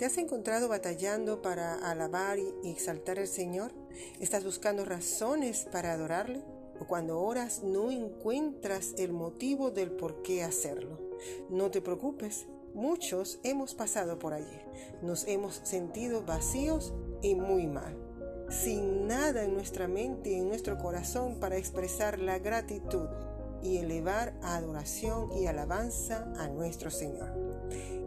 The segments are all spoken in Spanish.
¿Te has encontrado batallando para alabar y exaltar al Señor? ¿Estás buscando razones para adorarle? ¿O cuando oras no encuentras el motivo del por qué hacerlo? No te preocupes, muchos hemos pasado por allí. Nos hemos sentido vacíos y muy mal, sin nada en nuestra mente y en nuestro corazón para expresar la gratitud y elevar adoración y alabanza a nuestro Señor.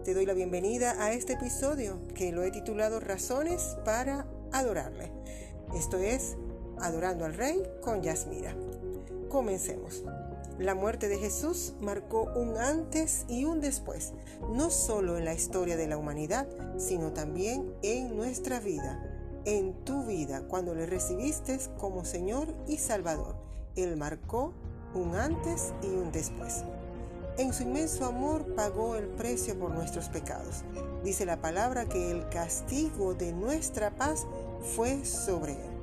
Te doy la bienvenida a este episodio que lo he titulado Razones para adorarle. Esto es Adorando al Rey con Yasmira. Comencemos. La muerte de Jesús marcó un antes y un después, no solo en la historia de la humanidad, sino también en nuestra vida, en tu vida, cuando le recibiste como Señor y Salvador. Él marcó un antes y un después. En su inmenso amor pagó el precio por nuestros pecados. Dice la palabra que el castigo de nuestra paz fue sobre él.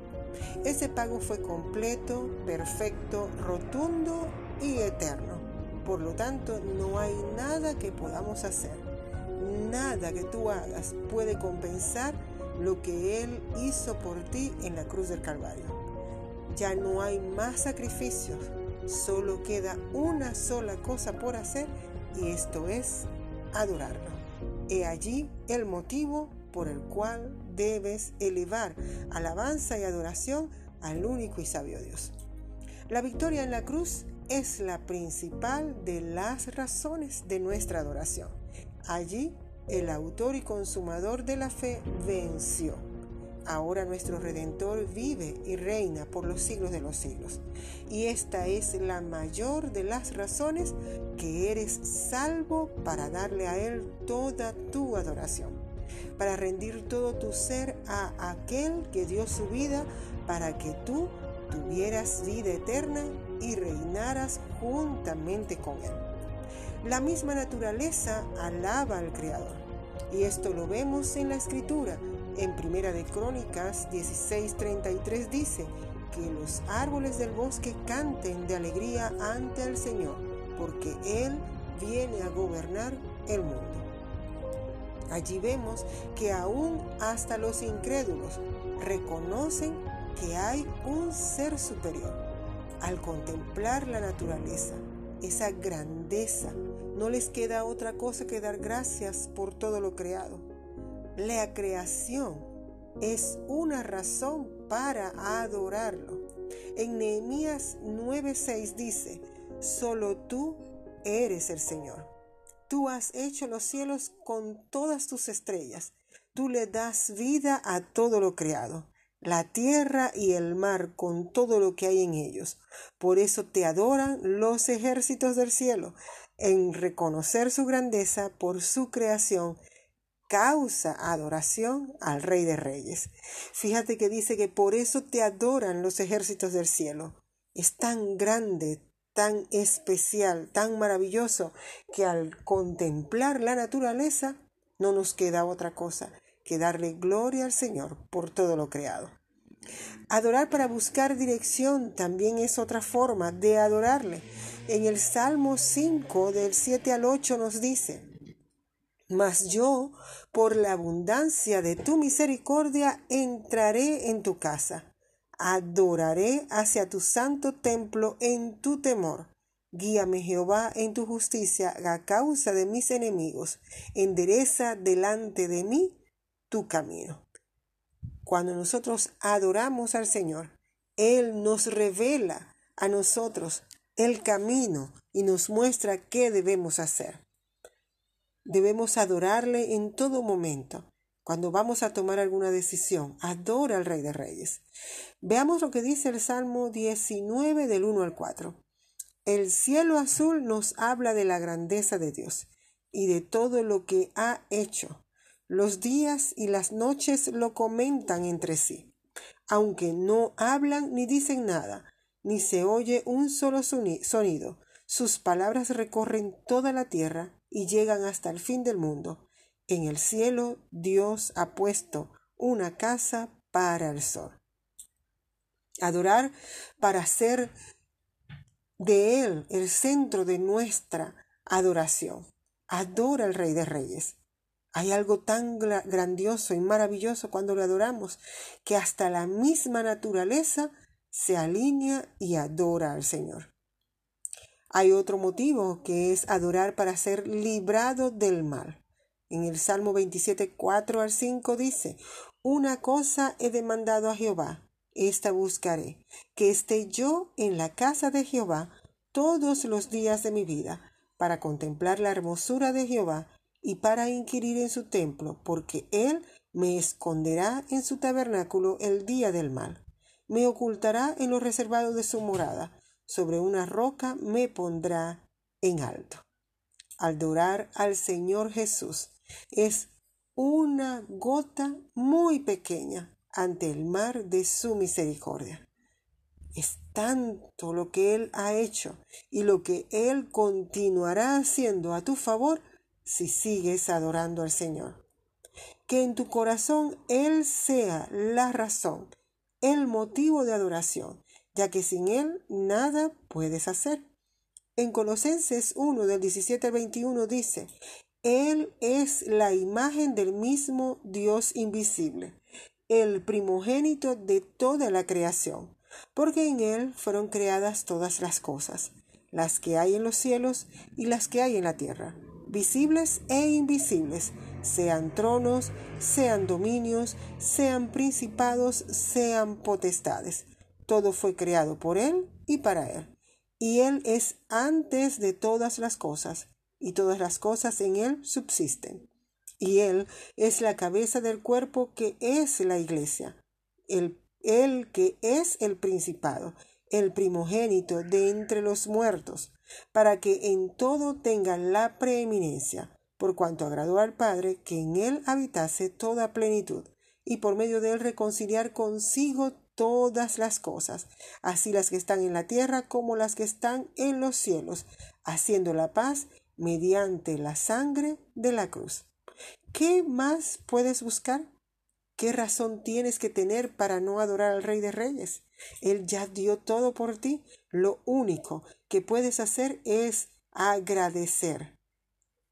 Ese pago fue completo, perfecto, rotundo y eterno. Por lo tanto, no hay nada que podamos hacer. Nada que tú hagas puede compensar lo que Él hizo por ti en la cruz del Calvario. Ya no hay más sacrificios, solo queda una sola cosa por hacer y esto es adorarlo. He allí el motivo por el cual debes elevar alabanza y adoración al único y sabio Dios. La victoria en la cruz es la principal de las razones de nuestra adoración. Allí el autor y consumador de la fe venció Ahora nuestro Redentor vive y reina por los siglos de los siglos. Y esta es la mayor de las razones que eres salvo para darle a Él toda tu adoración, para rendir todo tu ser a aquel que dio su vida para que tú tuvieras vida eterna y reinaras juntamente con Él. La misma naturaleza alaba al Creador. Y esto lo vemos en la Escritura en Primera de Crónicas 16:33 dice que los árboles del bosque canten de alegría ante el Señor, porque Él viene a gobernar el mundo. Allí vemos que aún hasta los incrédulos reconocen que hay un ser superior. Al contemplar la naturaleza, esa grandeza, no les queda otra cosa que dar gracias por todo lo creado la creación es una razón para adorarlo. En Nehemías 9:6 dice, solo tú eres el Señor. Tú has hecho los cielos con todas tus estrellas. Tú le das vida a todo lo creado, la tierra y el mar con todo lo que hay en ellos. Por eso te adoran los ejércitos del cielo, en reconocer su grandeza por su creación causa adoración al Rey de Reyes. Fíjate que dice que por eso te adoran los ejércitos del cielo. Es tan grande, tan especial, tan maravilloso, que al contemplar la naturaleza no nos queda otra cosa que darle gloria al Señor por todo lo creado. Adorar para buscar dirección también es otra forma de adorarle. En el Salmo 5 del 7 al 8 nos dice, mas yo, por la abundancia de tu misericordia, entraré en tu casa. Adoraré hacia tu santo templo en tu temor. Guíame Jehová en tu justicia a causa de mis enemigos. Endereza delante de mí tu camino. Cuando nosotros adoramos al Señor, Él nos revela a nosotros el camino y nos muestra qué debemos hacer. Debemos adorarle en todo momento. Cuando vamos a tomar alguna decisión, adora al Rey de Reyes. Veamos lo que dice el Salmo 19 del 1 al 4. El cielo azul nos habla de la grandeza de Dios y de todo lo que ha hecho. Los días y las noches lo comentan entre sí, aunque no hablan ni dicen nada, ni se oye un solo sonido. Sus palabras recorren toda la tierra y llegan hasta el fin del mundo. En el cielo Dios ha puesto una casa para el sol. Adorar para ser de Él el centro de nuestra adoración. Adora al Rey de Reyes. Hay algo tan grandioso y maravilloso cuando lo adoramos que hasta la misma naturaleza se alinea y adora al Señor. Hay otro motivo que es adorar para ser librado del mal. En el Salmo 27, 4 al 5 dice, Una cosa he demandado a Jehová, esta buscaré, que esté yo en la casa de Jehová todos los días de mi vida, para contemplar la hermosura de Jehová y para inquirir en su templo, porque él me esconderá en su tabernáculo el día del mal. Me ocultará en lo reservado de su morada, sobre una roca me pondrá en alto. Adorar al Señor Jesús es una gota muy pequeña ante el mar de su misericordia. Es tanto lo que Él ha hecho y lo que Él continuará haciendo a tu favor si sigues adorando al Señor. Que en tu corazón Él sea la razón, el motivo de adoración, ya que sin Él nada puedes hacer. En Colosenses 1 del 17 al 21 dice, Él es la imagen del mismo Dios invisible, el primogénito de toda la creación, porque en Él fueron creadas todas las cosas, las que hay en los cielos y las que hay en la tierra visibles e invisibles, sean tronos, sean dominios, sean principados, sean potestades. Todo fue creado por Él y para Él. Y Él es antes de todas las cosas, y todas las cosas en Él subsisten. Y Él es la cabeza del cuerpo que es la iglesia, el, Él que es el principado, el primogénito de entre los muertos, para que en todo tenga la preeminencia, por cuanto agradó al Padre que en él habitase toda plenitud, y por medio de él reconciliar consigo todas las cosas, así las que están en la tierra como las que están en los cielos, haciendo la paz mediante la sangre de la cruz. ¿Qué más puedes buscar? ¿Qué razón tienes que tener para no adorar al Rey de Reyes? Él ya dio todo por ti. Lo único que puedes hacer es agradecer.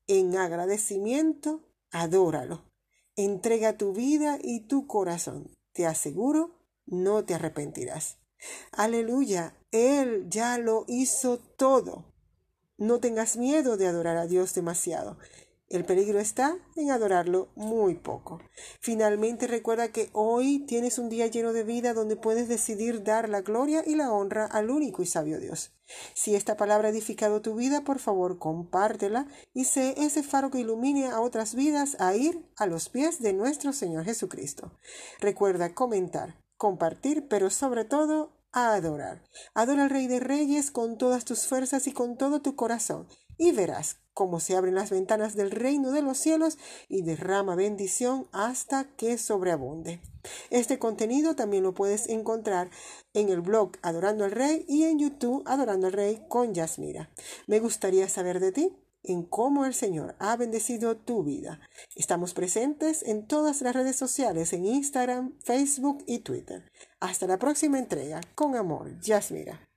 En agradecimiento, adóralo. Entrega tu vida y tu corazón. Te aseguro, no te arrepentirás. Aleluya, Él ya lo hizo todo. No tengas miedo de adorar a Dios demasiado. El peligro está en adorarlo muy poco. Finalmente recuerda que hoy tienes un día lleno de vida donde puedes decidir dar la gloria y la honra al único y sabio Dios. Si esta palabra ha edificado tu vida, por favor compártela y sé ese faro que ilumine a otras vidas a ir a los pies de nuestro Señor Jesucristo. Recuerda comentar, compartir, pero sobre todo a adorar. Adora al Rey de Reyes con todas tus fuerzas y con todo tu corazón y verás cómo se abren las ventanas del reino de los cielos y derrama bendición hasta que sobreabunde. Este contenido también lo puedes encontrar en el blog Adorando al Rey y en YouTube Adorando al Rey con Yasmira. Me gustaría saber de ti en cómo el Señor ha bendecido tu vida. Estamos presentes en todas las redes sociales, en Instagram, Facebook y Twitter. Hasta la próxima entrega. Con amor, Yasmira.